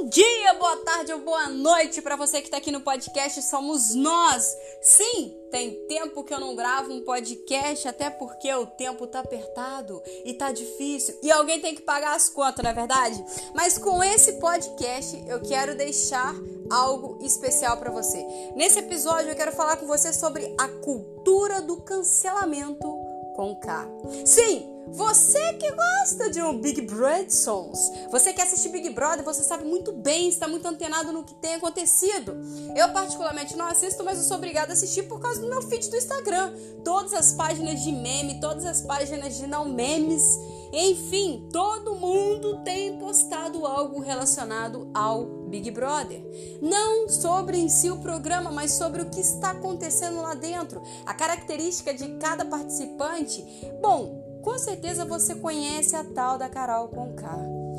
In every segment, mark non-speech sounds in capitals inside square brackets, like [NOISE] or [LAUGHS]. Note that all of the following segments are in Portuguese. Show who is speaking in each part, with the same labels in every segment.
Speaker 1: Bom dia, boa tarde ou boa noite para você que está aqui no podcast Somos Nós. Sim, tem tempo que eu não gravo um podcast, até porque o tempo tá apertado e tá difícil e alguém tem que pagar as contas, não é verdade? Mas com esse podcast eu quero deixar algo especial para você. Nesse episódio eu quero falar com você sobre a cultura do cancelamento com K. Sim, você que gosta de um Big Brother Sons, você que assiste Big Brother, você sabe muito bem, está muito antenado no que tem acontecido. Eu particularmente não assisto, mas eu sou obrigada a assistir por causa do meu feed do Instagram. Todas as páginas de meme, todas as páginas de não memes, enfim, todo mundo tem postado algo relacionado ao Big Brother. Não sobre em si o programa, mas sobre o que está acontecendo lá dentro, a característica de cada participante. Bom, com certeza você conhece a tal da Carol Conká.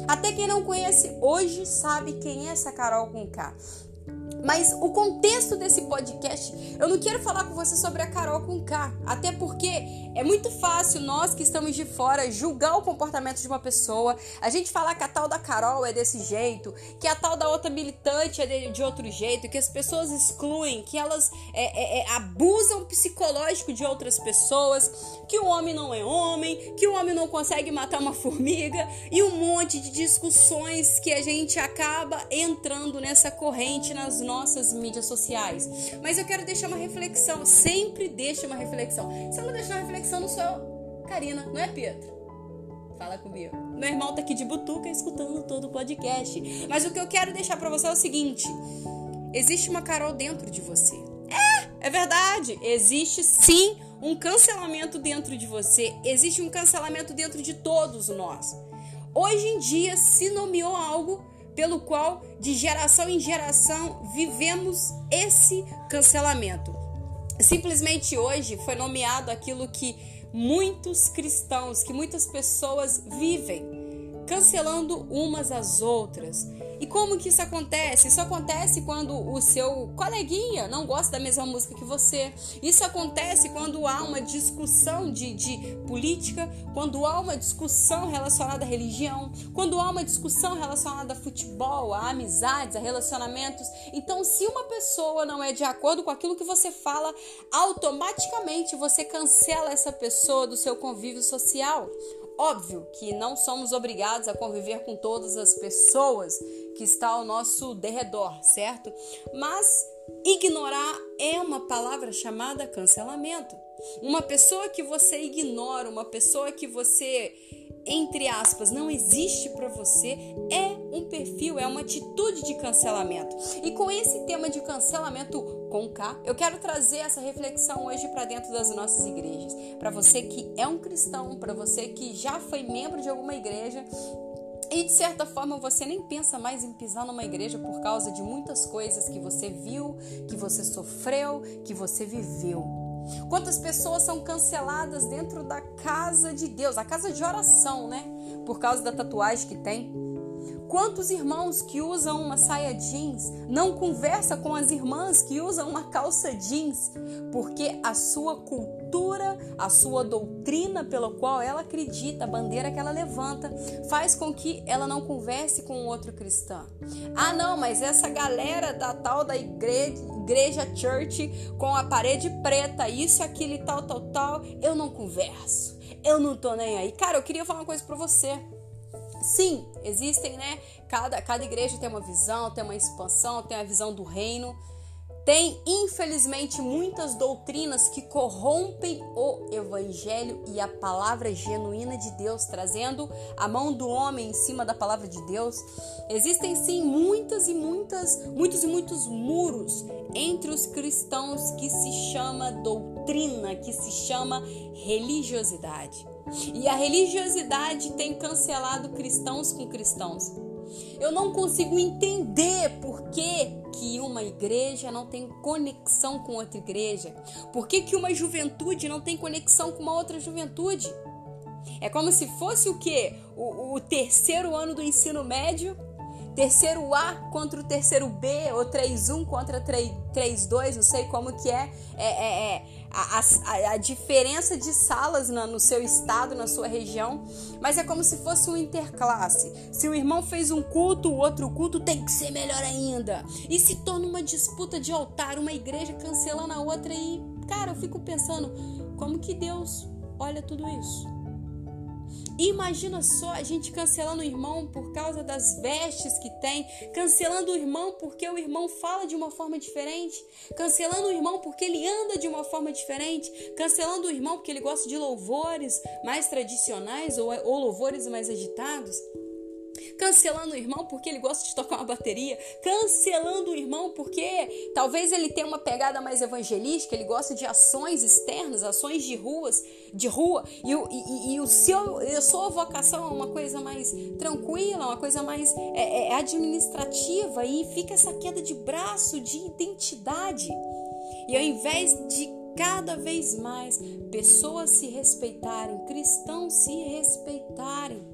Speaker 1: Até quem não conhece hoje sabe quem é essa Carol Conká. Mas o contexto desse podcast, eu não quero falar com você sobre a Carol com K, até porque é muito fácil nós que estamos de fora julgar o comportamento de uma pessoa, a gente falar que a tal da Carol é desse jeito, que a tal da outra militante é de, outro jeito, que as pessoas excluem, que elas é, é, é, abusam psicológico de outras pessoas, que o homem não é homem, que o homem não consegue matar uma formiga e um monte de discussões que a gente acaba entrando nessa corrente nas nossas mídias sociais. Mas eu quero deixar uma reflexão, sempre deixa uma reflexão. Se eu não deixar uma reflexão, não sou eu, Karina, não é Pedro? Fala comigo. Meu irmão tá aqui de butuca escutando todo o podcast. Mas o que eu quero deixar para você é o seguinte: existe uma Carol dentro de você. É, é verdade. Existe sim um cancelamento dentro de você. Existe um cancelamento dentro de todos nós. Hoje em dia se nomeou algo pelo qual de geração em geração vivemos esse cancelamento. Simplesmente hoje foi nomeado aquilo que muitos cristãos, que muitas pessoas vivem, cancelando umas às outras, e como que isso acontece? Isso acontece quando o seu coleguinha não gosta da mesma música que você. Isso acontece quando há uma discussão de, de política, quando há uma discussão relacionada à religião, quando há uma discussão relacionada a futebol, a amizades, a relacionamentos. Então, se uma pessoa não é de acordo com aquilo que você fala, automaticamente você cancela essa pessoa do seu convívio social. Óbvio que não somos obrigados a conviver com todas as pessoas que estão ao nosso derredor, certo? Mas ignorar é uma palavra chamada cancelamento. Uma pessoa que você ignora, uma pessoa que você entre aspas, não existe para você, é um perfil, é uma atitude de cancelamento. E com esse tema de cancelamento com K, eu quero trazer essa reflexão hoje para dentro das nossas igrejas. Para você que é um cristão, para você que já foi membro de alguma igreja e de certa forma você nem pensa mais em pisar numa igreja por causa de muitas coisas que você viu, que você sofreu, que você viveu. Quantas pessoas são canceladas dentro da casa de Deus, a casa de oração, né? Por causa da tatuagem que tem. Quantos irmãos que usam uma saia jeans não conversa com as irmãs que usam uma calça jeans, porque a sua cultura, a sua doutrina pela qual ela acredita, a bandeira que ela levanta, faz com que ela não converse com outro cristão. Ah, não, mas essa galera da tal da igreja, igreja church com a parede preta, isso, aquilo e tal, tal, tal, eu não converso. Eu não tô nem aí. Cara, eu queria falar uma coisa para você. Sim, existem, né? Cada, cada igreja tem uma visão, tem uma expansão, tem a visão do reino. Tem, infelizmente, muitas doutrinas que corrompem o evangelho e a palavra genuína de Deus, trazendo a mão do homem em cima da palavra de Deus. Existem sim muitas e muitas, muitos e muitos muros entre os cristãos que se chama doutrina, que se chama religiosidade. E a religiosidade tem cancelado cristãos com cristãos. Eu não consigo entender por que, que uma igreja não tem conexão com outra igreja. Por que, que uma juventude não tem conexão com uma outra juventude? É como se fosse o quê? O, o terceiro ano do ensino médio terceiro A contra o terceiro B, ou 3-1 contra 3-2, não sei como que é, é, é, é a, a, a, diferença de salas na, no seu estado, na sua região, mas é como se fosse um interclasse. Se o irmão fez um culto, o outro culto tem que ser melhor ainda. E se torna uma disputa de altar, uma igreja cancelando a outra e, cara, eu fico pensando, como que Deus olha tudo isso? Imagina só a gente cancelando o irmão por causa das vestes que tem, cancelando o irmão porque o irmão fala de uma forma diferente, cancelando o irmão porque ele anda de uma forma diferente, cancelando o irmão porque ele gosta de louvores mais tradicionais ou, ou louvores mais agitados cancelando o irmão porque ele gosta de tocar uma bateria, cancelando o irmão porque talvez ele tenha uma pegada mais evangelística, ele gosta de ações externas, ações de ruas, de rua, e, e, e o seu, a sua vocação é uma coisa mais tranquila, uma coisa mais é, é administrativa, e fica essa queda de braço de identidade. E ao invés de cada vez mais pessoas se respeitarem, cristãos se respeitarem,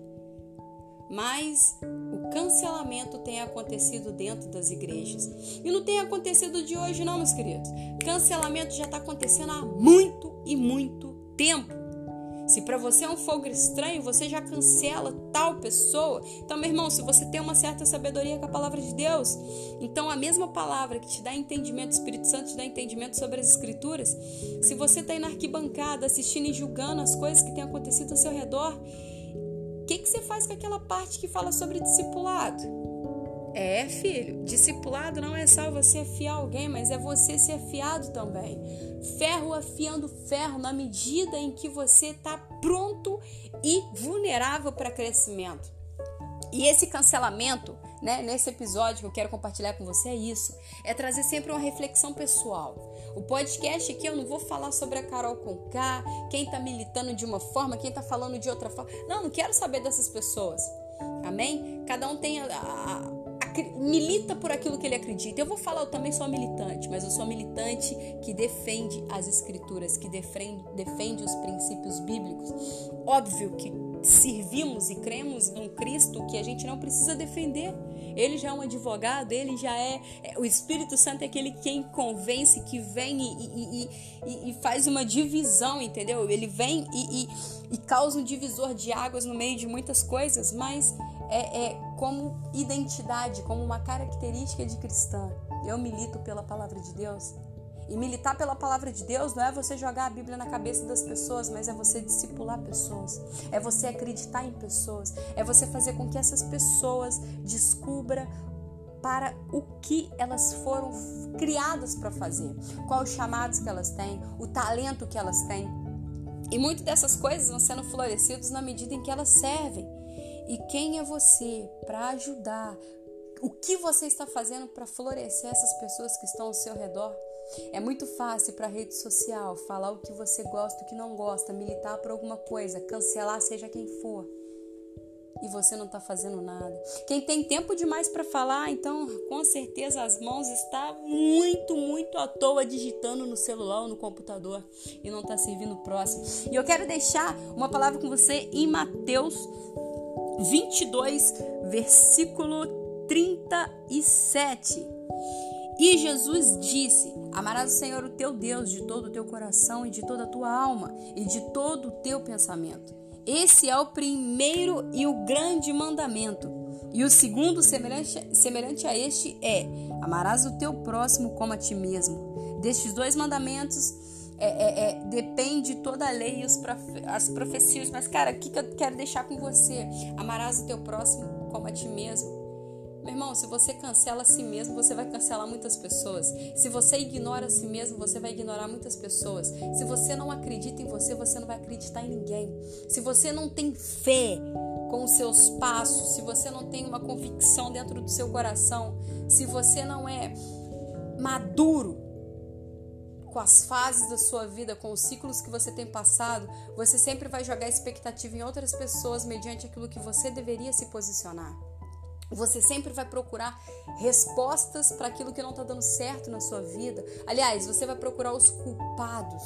Speaker 1: mas o cancelamento tem acontecido dentro das igrejas. E não tem acontecido de hoje, não, meus queridos. Cancelamento já está acontecendo há muito e muito tempo. Se para você é um fogo estranho, você já cancela tal pessoa. Então, meu irmão, se você tem uma certa sabedoria com a palavra de Deus, então a mesma palavra que te dá entendimento, o Espírito Santo te dá entendimento sobre as Escrituras, se você está aí na arquibancada assistindo e julgando as coisas que têm acontecido ao seu redor, que, que você faz com aquela parte que fala sobre discipulado? É, filho, discipulado não é só você afiar alguém, mas é você ser afiado também. Ferro afiando ferro na medida em que você está pronto e vulnerável para crescimento. E esse cancelamento, né, nesse episódio que eu quero compartilhar com você é isso, é trazer sempre uma reflexão pessoal. O podcast aqui eu não vou falar sobre a Carol Conká, quem tá militando de uma forma, quem tá falando de outra forma. Não, não quero saber dessas pessoas. Amém? Cada um tem a, a, a, milita por aquilo que ele acredita. Eu vou falar, eu também sou militante, mas eu sou militante que defende as escrituras, que defende, defende os princípios bíblicos. Óbvio que servimos e cremos em Cristo que a gente não precisa defender ele já é um advogado, ele já é. é o Espírito Santo é aquele quem convence, que vem e, e, e, e faz uma divisão, entendeu? Ele vem e, causa um divisor de águas no meio de muitas coisas, mas é, é como identidade, como uma característica de cristã. Eu milito pela palavra de Deus. E militar pela palavra de Deus não é você jogar a Bíblia na cabeça das pessoas, mas é você discipular pessoas, é você acreditar em pessoas, é você fazer com que essas pessoas descubram para o que elas foram criadas para fazer, quais os chamados que elas têm, o talento que elas têm. E muitas dessas coisas vão sendo florescidas na medida em que elas servem. E quem é você para ajudar? O que você está fazendo para florescer essas pessoas que estão ao seu redor? É muito fácil para rede social falar o que você gosta, o que não gosta, militar por alguma coisa, cancelar seja quem for. E você não está fazendo nada. Quem tem tempo demais para falar, então com certeza as mãos está muito, muito à toa digitando no celular ou no computador e não está servindo o próximo. E eu quero deixar uma palavra com você em Mateus 22, versículo 37. E Jesus disse: Amarás o Senhor o teu Deus de todo o teu coração e de toda a tua alma e de todo o teu pensamento. Esse é o primeiro e o grande mandamento. E o segundo, semelhante, semelhante a este, é: Amarás o teu próximo como a ti mesmo. Destes dois mandamentos é, é, é, depende toda a lei e os profe as profecias. Mas, cara, o que, que eu quero deixar com você? Amarás o teu próximo como a ti mesmo. Meu irmão, se você cancela a si mesmo, você vai cancelar muitas pessoas. Se você ignora a si mesmo, você vai ignorar muitas pessoas. Se você não acredita em você, você não vai acreditar em ninguém. Se você não tem fé com os seus passos, se você não tem uma convicção dentro do seu coração, se você não é maduro com as fases da sua vida, com os ciclos que você tem passado, você sempre vai jogar expectativa em outras pessoas mediante aquilo que você deveria se posicionar. Você sempre vai procurar respostas para aquilo que não está dando certo na sua vida. Aliás, você vai procurar os culpados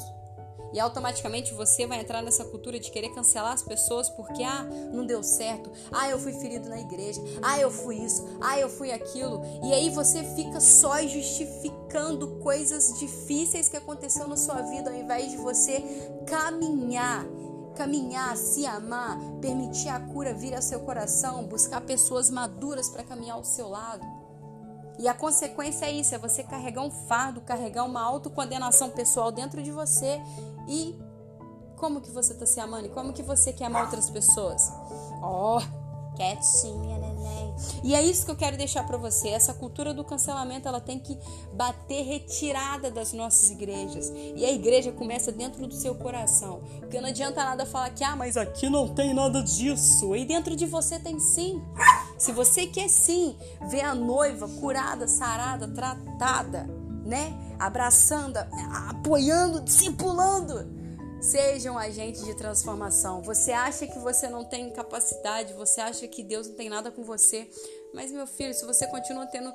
Speaker 1: E automaticamente você vai entrar nessa cultura de querer cancelar as pessoas porque, ah, não deu certo, ah, eu fui ferido na igreja, ah, eu fui isso, ah, eu fui aquilo. E aí você fica só justificando coisas difíceis que aconteceu na sua vida ao invés de você caminhar caminhar, se amar, permitir a cura vir ao seu coração, buscar pessoas maduras para caminhar ao seu lado. E a consequência é isso, é você carregar um fardo, carregar uma autocondenação pessoal dentro de você e como que você está se amando? E como que você quer amar outras pessoas? Ó, oh, quietinha, E é isso que eu quero deixar para você. Essa cultura do cancelamento, ela tem que bater retirada das nossas igrejas. E a igreja começa dentro do seu coração. Porque não adianta nada falar que, ah, mas aqui não tem nada disso. E dentro de você tem sim. Se você quer sim ver a noiva curada, sarada, tratada, né? Abraçando, apoiando, discipulando, sejam agentes de transformação. Você acha que você não tem capacidade, você acha que Deus não tem nada com você, mas meu filho, se você continua tendo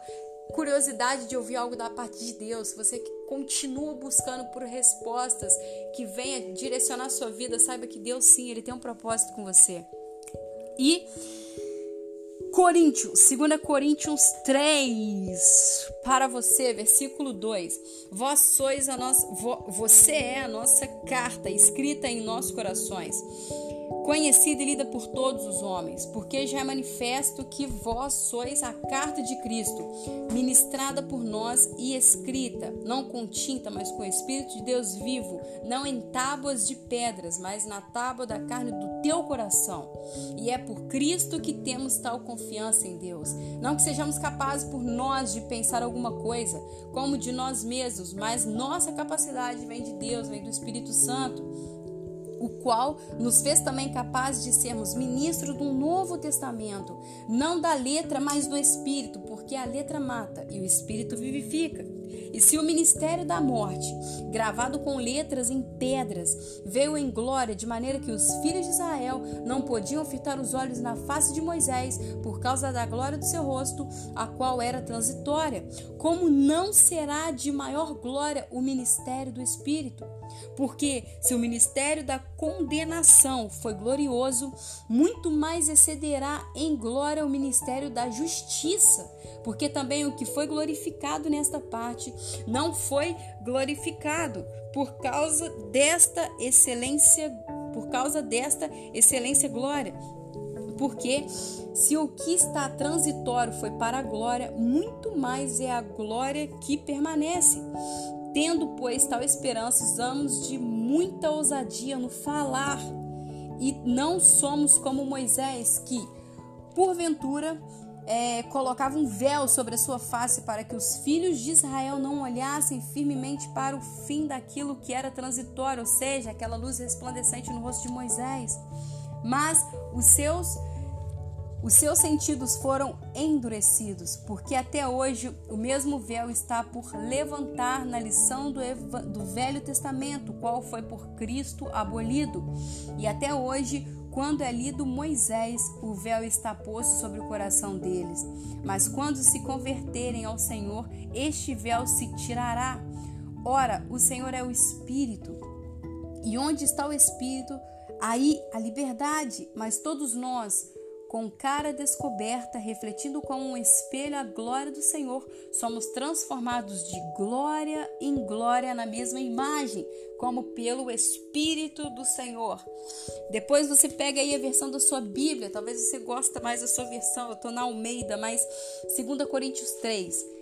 Speaker 1: curiosidade de ouvir algo da parte de Deus, se você continua buscando por respostas que venha direcionar a sua vida, saiba que Deus sim, ele tem um propósito com você. E Coríntios, 2 Coríntios 3, para você, versículo 2. Vós sois a nossa, você é a nossa carta escrita em nossos corações conhecida e lida por todos os homens, porque já é manifesto que vós sois a carta de Cristo, ministrada por nós e escrita, não com tinta, mas com o Espírito de Deus vivo, não em tábuas de pedras, mas na tábua da carne do teu coração. E é por Cristo que temos tal confiança em Deus. Não que sejamos capazes por nós de pensar alguma coisa, como de nós mesmos, mas nossa capacidade vem de Deus, vem do Espírito Santo o qual nos fez também capazes de sermos ministros um novo testamento, não da letra, mas do espírito, porque a letra mata e o espírito vivifica. E se o ministério da morte, gravado com letras em pedras, veio em glória de maneira que os filhos de Israel não podiam fitar os olhos na face de Moisés por causa da glória do seu rosto, a qual era transitória, como não será de maior glória o ministério do Espírito? Porque se o ministério da condenação foi glorioso, muito mais excederá em glória o ministério da justiça, porque também o que foi glorificado nesta parte não foi glorificado por causa desta excelência, por causa desta excelência glória. Porque se o que está transitório foi para a glória, muito mais é a glória que permanece. Tendo, pois, tal esperança, usamos de muita ousadia no falar e não somos como Moisés, que, porventura, é, colocava um véu sobre a sua face para que os filhos de Israel não olhassem firmemente para o fim daquilo que era transitório, ou seja, aquela luz resplandecente no rosto de Moisés. Mas os seus os seus sentidos foram endurecidos, porque até hoje o mesmo véu está por levantar na lição do, do Velho Testamento, qual foi por Cristo abolido. E até hoje, quando é lido Moisés, o véu está posto sobre o coração deles. Mas quando se converterem ao Senhor, este véu se tirará. Ora, o Senhor é o Espírito. E onde está o Espírito, aí a liberdade. Mas todos nós, com cara descoberta, refletindo como um espelho a glória do Senhor, somos transformados de glória em glória na mesma imagem, como pelo Espírito do Senhor. Depois você pega aí a versão da sua Bíblia, talvez você goste mais da sua versão, eu estou na Almeida, mas 2 Coríntios 3.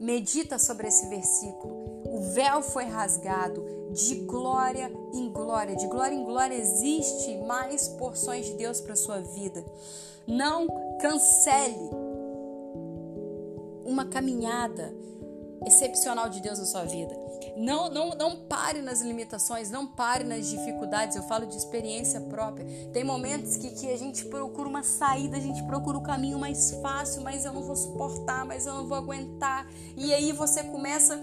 Speaker 1: Medita sobre esse versículo. O véu foi rasgado de glória em glória, de glória em glória existe mais porções de Deus para sua vida. Não cancele uma caminhada excepcional de Deus na sua vida. Não, não, não pare nas limitações, não pare nas dificuldades. Eu falo de experiência própria. Tem momentos que, que a gente procura uma saída, a gente procura o caminho mais fácil, mas eu não vou suportar, mas eu não vou aguentar. E aí você começa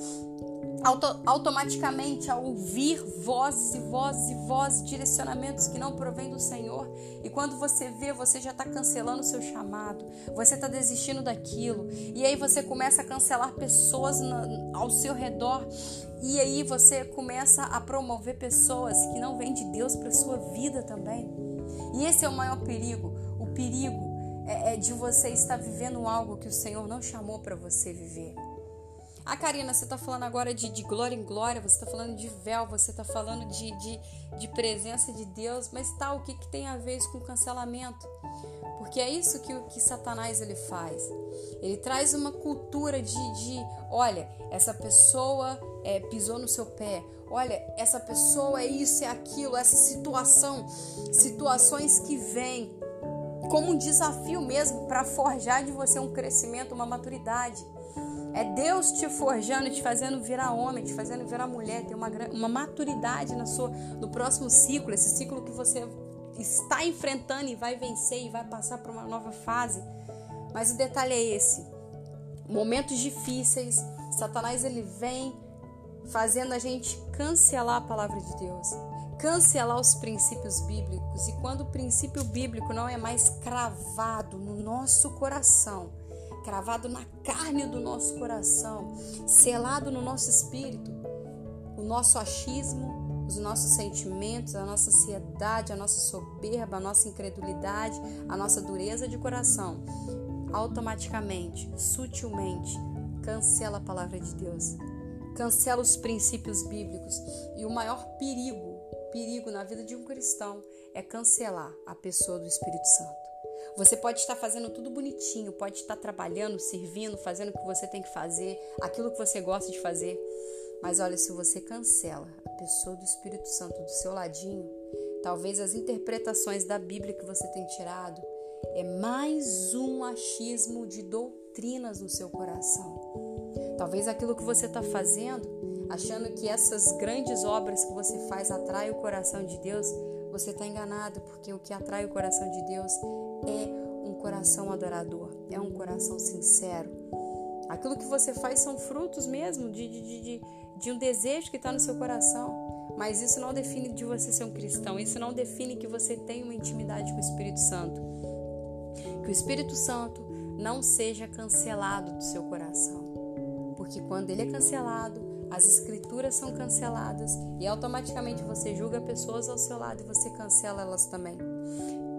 Speaker 1: auto automaticamente a ouvir vozes e vozes e vozes, direcionamentos que não provêm do Senhor. E quando você vê, você já está cancelando o seu chamado, você está desistindo daquilo. E aí você começa a cancelar pessoas na, ao seu redor. E aí você começa a promover pessoas que não vêm de Deus para sua vida também. E esse é o maior perigo. O perigo é, é de você estar vivendo algo que o Senhor não chamou para você viver. Ah, Karina, você está falando agora de, de, glória em glória, você está falando de véu, você está falando de, de, de, presença de Deus, mas tá, o que, que tem a ver isso com cancelamento? Porque é isso que, que Satanás ele faz. Ele traz uma cultura de, de olha, essa pessoa é, pisou no seu pé, olha, essa pessoa é isso, é aquilo, essa situação, situações que vêm como um desafio mesmo para forjar de você um crescimento, uma maturidade. É Deus te forjando, te fazendo virar homem, te fazendo virar mulher, ter uma, uma maturidade na sua, no próximo ciclo, esse ciclo que você está enfrentando e vai vencer e vai passar para uma nova fase. Mas o detalhe é esse: momentos difíceis, Satanás ele vem fazendo a gente cancelar a palavra de Deus, cancelar os princípios bíblicos. E quando o princípio bíblico não é mais cravado no nosso coração, cravado na carne do nosso coração, selado no nosso espírito, o nosso achismo, os nossos sentimentos, a nossa ansiedade, a nossa soberba, a nossa incredulidade, a nossa dureza de coração, automaticamente, sutilmente, cancela a palavra de Deus, cancela os princípios bíblicos e o maior perigo, perigo na vida de um cristão é cancelar a pessoa do Espírito Santo. Você pode estar fazendo tudo bonitinho, pode estar trabalhando, servindo, fazendo o que você tem que fazer, aquilo que você gosta de fazer. Mas olha, se você cancela a pessoa do Espírito Santo do seu ladinho, talvez as interpretações da Bíblia que você tem tirado é mais um achismo de doutrinas no seu coração. Talvez aquilo que você está fazendo, achando que essas grandes obras que você faz atraem o coração de Deus, você está enganado, porque o que atrai o coração de Deus é um coração adorador, é um coração sincero. Aquilo que você faz são frutos mesmo de, de, de, de um desejo que está no seu coração. Mas isso não define de você ser um cristão, isso não define que você tem uma intimidade com o Espírito Santo. Que o Espírito Santo não seja cancelado do seu coração. Porque quando ele é cancelado, as escrituras são canceladas e automaticamente você julga pessoas ao seu lado e você cancela elas também.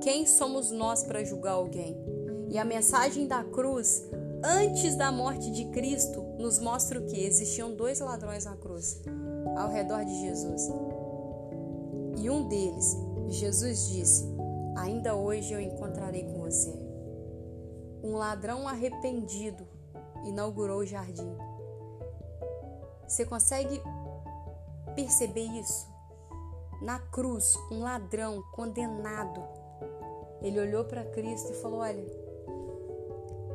Speaker 1: Quem somos nós para julgar alguém? E a mensagem da cruz, antes da morte de Cristo, nos mostra o que? Existiam dois ladrões na cruz, ao redor de Jesus. E um deles, Jesus disse: Ainda hoje eu encontrarei com você. Um ladrão arrependido inaugurou o jardim. Você consegue perceber isso? Na cruz, um ladrão condenado ele olhou para Cristo e falou: Olha,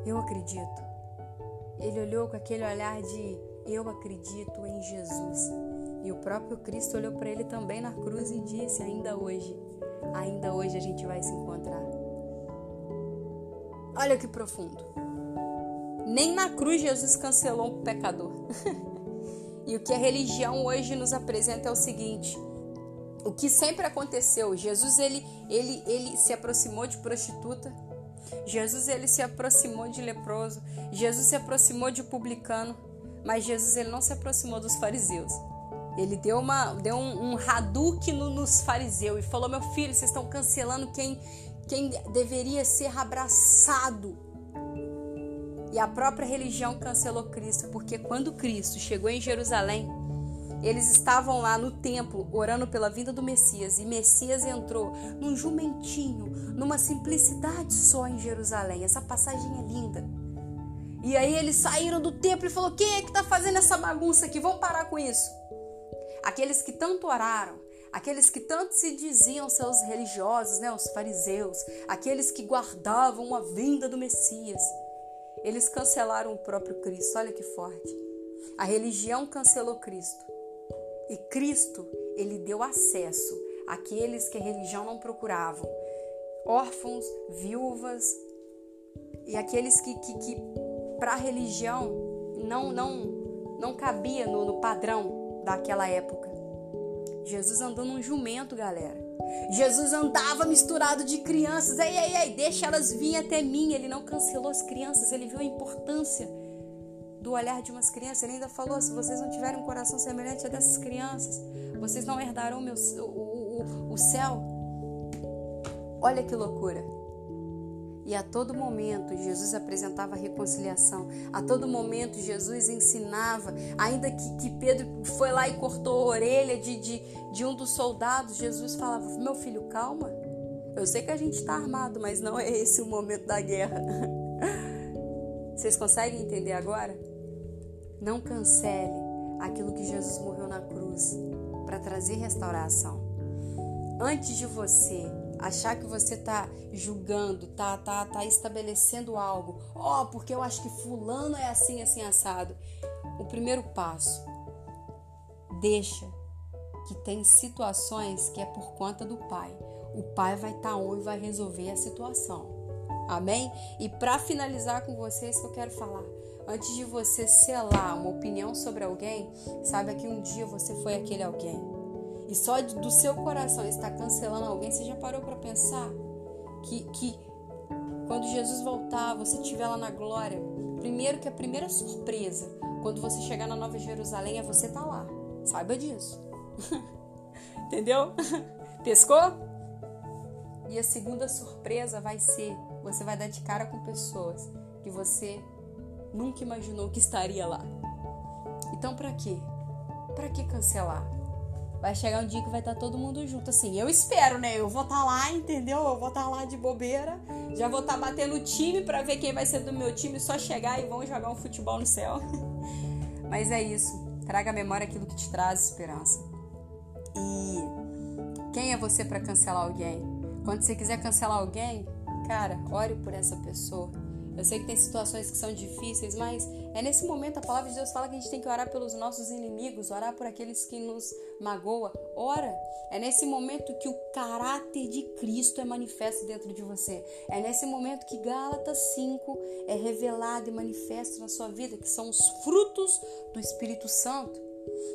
Speaker 1: eu acredito. Ele olhou com aquele olhar de eu acredito em Jesus. E o próprio Cristo olhou para ele também na cruz e disse: Ainda hoje, ainda hoje a gente vai se encontrar. Olha que profundo. Nem na cruz Jesus cancelou um pecador. [LAUGHS] e o que a religião hoje nos apresenta é o seguinte: o que sempre aconteceu, Jesus ele, ele, ele se aproximou de prostituta, Jesus ele se aproximou de leproso, Jesus se aproximou de publicano, mas Jesus ele não se aproximou dos fariseus. Ele deu, uma, deu um, um no, nos fariseus e falou: Meu filho, vocês estão cancelando quem, quem deveria ser abraçado. E a própria religião cancelou Cristo, porque quando Cristo chegou em Jerusalém, eles estavam lá no templo orando pela vinda do Messias e Messias entrou num jumentinho, numa simplicidade só em Jerusalém. Essa passagem é linda. E aí eles saíram do templo e falou: "Quem é que está fazendo essa bagunça aqui? Vamos parar com isso." Aqueles que tanto oraram, aqueles que tanto se diziam seus religiosos, né, os fariseus, aqueles que guardavam a vinda do Messias, eles cancelaram o próprio Cristo. Olha que forte. A religião cancelou Cristo. E Cristo, ele deu acesso àqueles que a religião não procuravam, órfãos, viúvas e aqueles que, que, que para a religião não, não, não cabia no, no padrão daquela época. Jesus andou num jumento, galera. Jesus andava misturado de crianças. Ei, ei, ei, deixa elas virem até mim. Ele não cancelou as crianças, ele viu a importância do olhar de umas crianças. Ele ainda falou: se vocês não tiverem um coração semelhante a dessas crianças, vocês não herdarão meu, o, o, o céu. Olha que loucura. E a todo momento Jesus apresentava reconciliação. A todo momento Jesus ensinava. Ainda que, que Pedro foi lá e cortou a orelha de, de, de um dos soldados, Jesus falava: Meu filho, calma. Eu sei que a gente está armado, mas não é esse o momento da guerra. [LAUGHS] Vocês conseguem entender agora? Não cancele aquilo que Jesus morreu na cruz para trazer restauração. Antes de você achar que você tá julgando, tá, tá, tá estabelecendo algo, ó, oh, porque eu acho que fulano é assim, assim assado. O primeiro passo, deixa que tem situações que é por conta do pai. O pai vai estar tá on e vai resolver a situação. Amém? E para finalizar com vocês que eu quero falar, Antes de você selar uma opinião sobre alguém, saiba que um dia você foi aquele alguém. E só do seu coração estar cancelando alguém, você já parou para pensar que, que quando Jesus voltar, você estiver lá na glória, primeiro que a primeira surpresa, quando você chegar na Nova Jerusalém, é você estar tá lá. Saiba disso. [LAUGHS] Entendeu? [LAUGHS] Pescou? E a segunda surpresa vai ser: você vai dar de cara com pessoas que você nunca imaginou que estaria lá. Então, para quê? Para que cancelar? Vai chegar um dia que vai estar tá todo mundo junto. Assim, eu espero, né? Eu vou estar tá lá, entendeu? Eu vou estar tá lá de bobeira. Já vou estar batendo o time para ver quem vai ser do meu time. Só chegar e vão jogar um futebol no céu. [LAUGHS] Mas é isso. Traga à memória aquilo que te traz esperança. E quem é você para cancelar alguém? Quando você quiser cancelar alguém, cara, ore por essa pessoa eu sei que tem situações que são difíceis, mas é nesse momento a palavra de Deus fala que a gente tem que orar pelos nossos inimigos, orar por aqueles que nos magoam. Ora, é nesse momento que o caráter de Cristo é manifesto dentro de você. É nesse momento que Gálatas 5 é revelado e manifesto na sua vida, que são os frutos do Espírito Santo.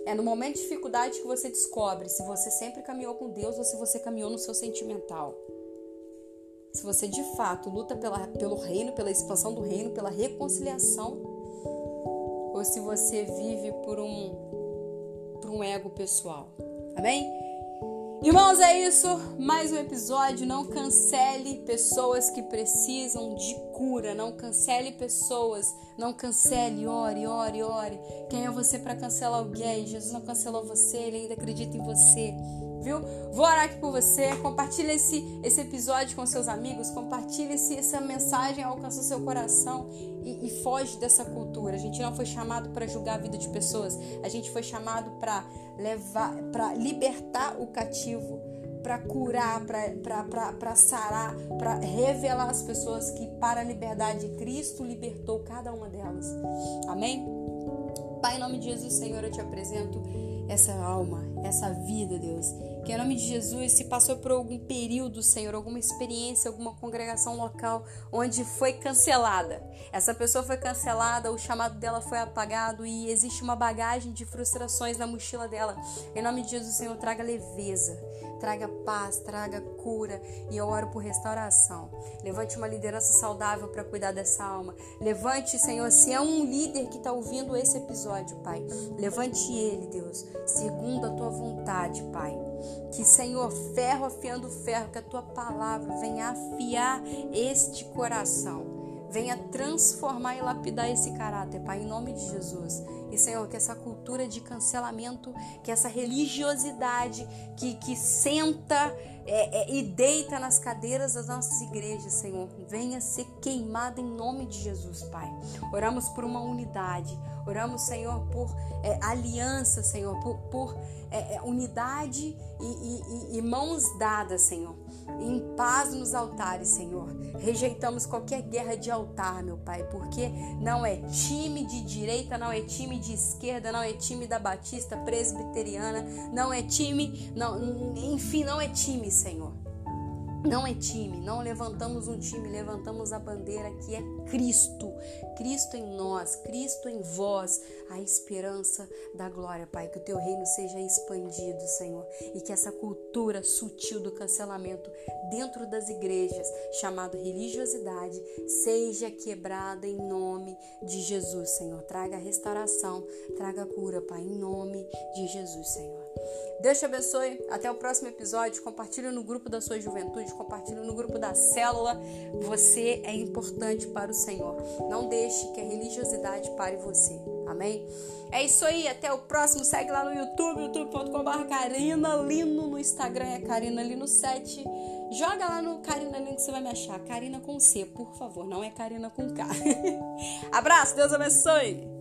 Speaker 1: É no momento de dificuldade que você descobre se você sempre caminhou com Deus ou se você caminhou no seu sentimental se você de fato luta pela, pelo reino, pela expansão do reino, pela reconciliação, ou se você vive por um, por um ego pessoal. Amém? Irmãos, é isso. Mais um episódio. Não cancele pessoas que precisam de cura. Não cancele pessoas. Não cancele. Ore, ore, ore. Quem é você para cancelar alguém? Jesus não cancelou você. Ele ainda acredita em você viu? Vou orar aqui por você. Compartilhe esse, esse episódio com seus amigos. Compartilhe esse, essa mensagem alcança o seu coração e, e foge dessa cultura. A gente não foi chamado para julgar a vida de pessoas. A gente foi chamado para levar, para libertar o cativo para curar, para sarar, para revelar as pessoas que para a liberdade Cristo libertou cada uma delas. Amém? Pai, em nome de Jesus, Senhor, eu te apresento essa alma, essa vida, Deus. Que em nome de Jesus, se passou por algum período, Senhor, alguma experiência, alguma congregação local onde foi cancelada. Essa pessoa foi cancelada, o chamado dela foi apagado e existe uma bagagem de frustrações na mochila dela. Em nome de Jesus, Senhor, traga leveza traga paz, traga cura e eu oro por restauração. Levante uma liderança saudável para cuidar dessa alma. Levante, Senhor, se é um líder que está ouvindo esse episódio, Pai, levante ele, Deus, segundo a tua vontade, Pai. Que, Senhor, ferro afiando ferro, que a tua palavra venha afiar este coração venha transformar e lapidar esse caráter, Pai, em nome de Jesus. Senhor, que essa cultura de cancelamento, que essa religiosidade que, que senta é, é, e deita nas cadeiras das nossas igrejas, Senhor, venha ser queimada em nome de Jesus, Pai. Oramos por uma unidade, oramos, Senhor, por é, aliança, Senhor, por, por é, é, unidade e, e, e mãos dadas, Senhor em paz nos altares, Senhor. Rejeitamos qualquer guerra de altar, meu Pai, porque não é time de direita, não é time de esquerda, não é time da Batista Presbiteriana, não é time, não, enfim, não é time, Senhor. Não é time, não levantamos um time, levantamos a bandeira que é Cristo. Cristo em nós, Cristo em vós, a esperança da glória, Pai. Que o teu reino seja expandido, Senhor, e que essa cultura sutil do cancelamento dentro das igrejas, chamado religiosidade, seja quebrada em nome de Jesus, Senhor. Traga restauração, traga cura, Pai, em nome de Jesus, Senhor. Deus te abençoe. Até o próximo episódio. Compartilhe no grupo da sua juventude, compartilhe no grupo da célula. Você é importante para o Senhor. Não deixe que a religiosidade pare você. Amém? É isso aí. Até o próximo. Segue lá no YouTube, youtube.com.br Carina Lino. No Instagram é Carina Lino 7. Joga lá no Carina Lino que você vai me achar. Carina com C, por favor. Não é Carina com K. [LAUGHS] Abraço. Deus abençoe.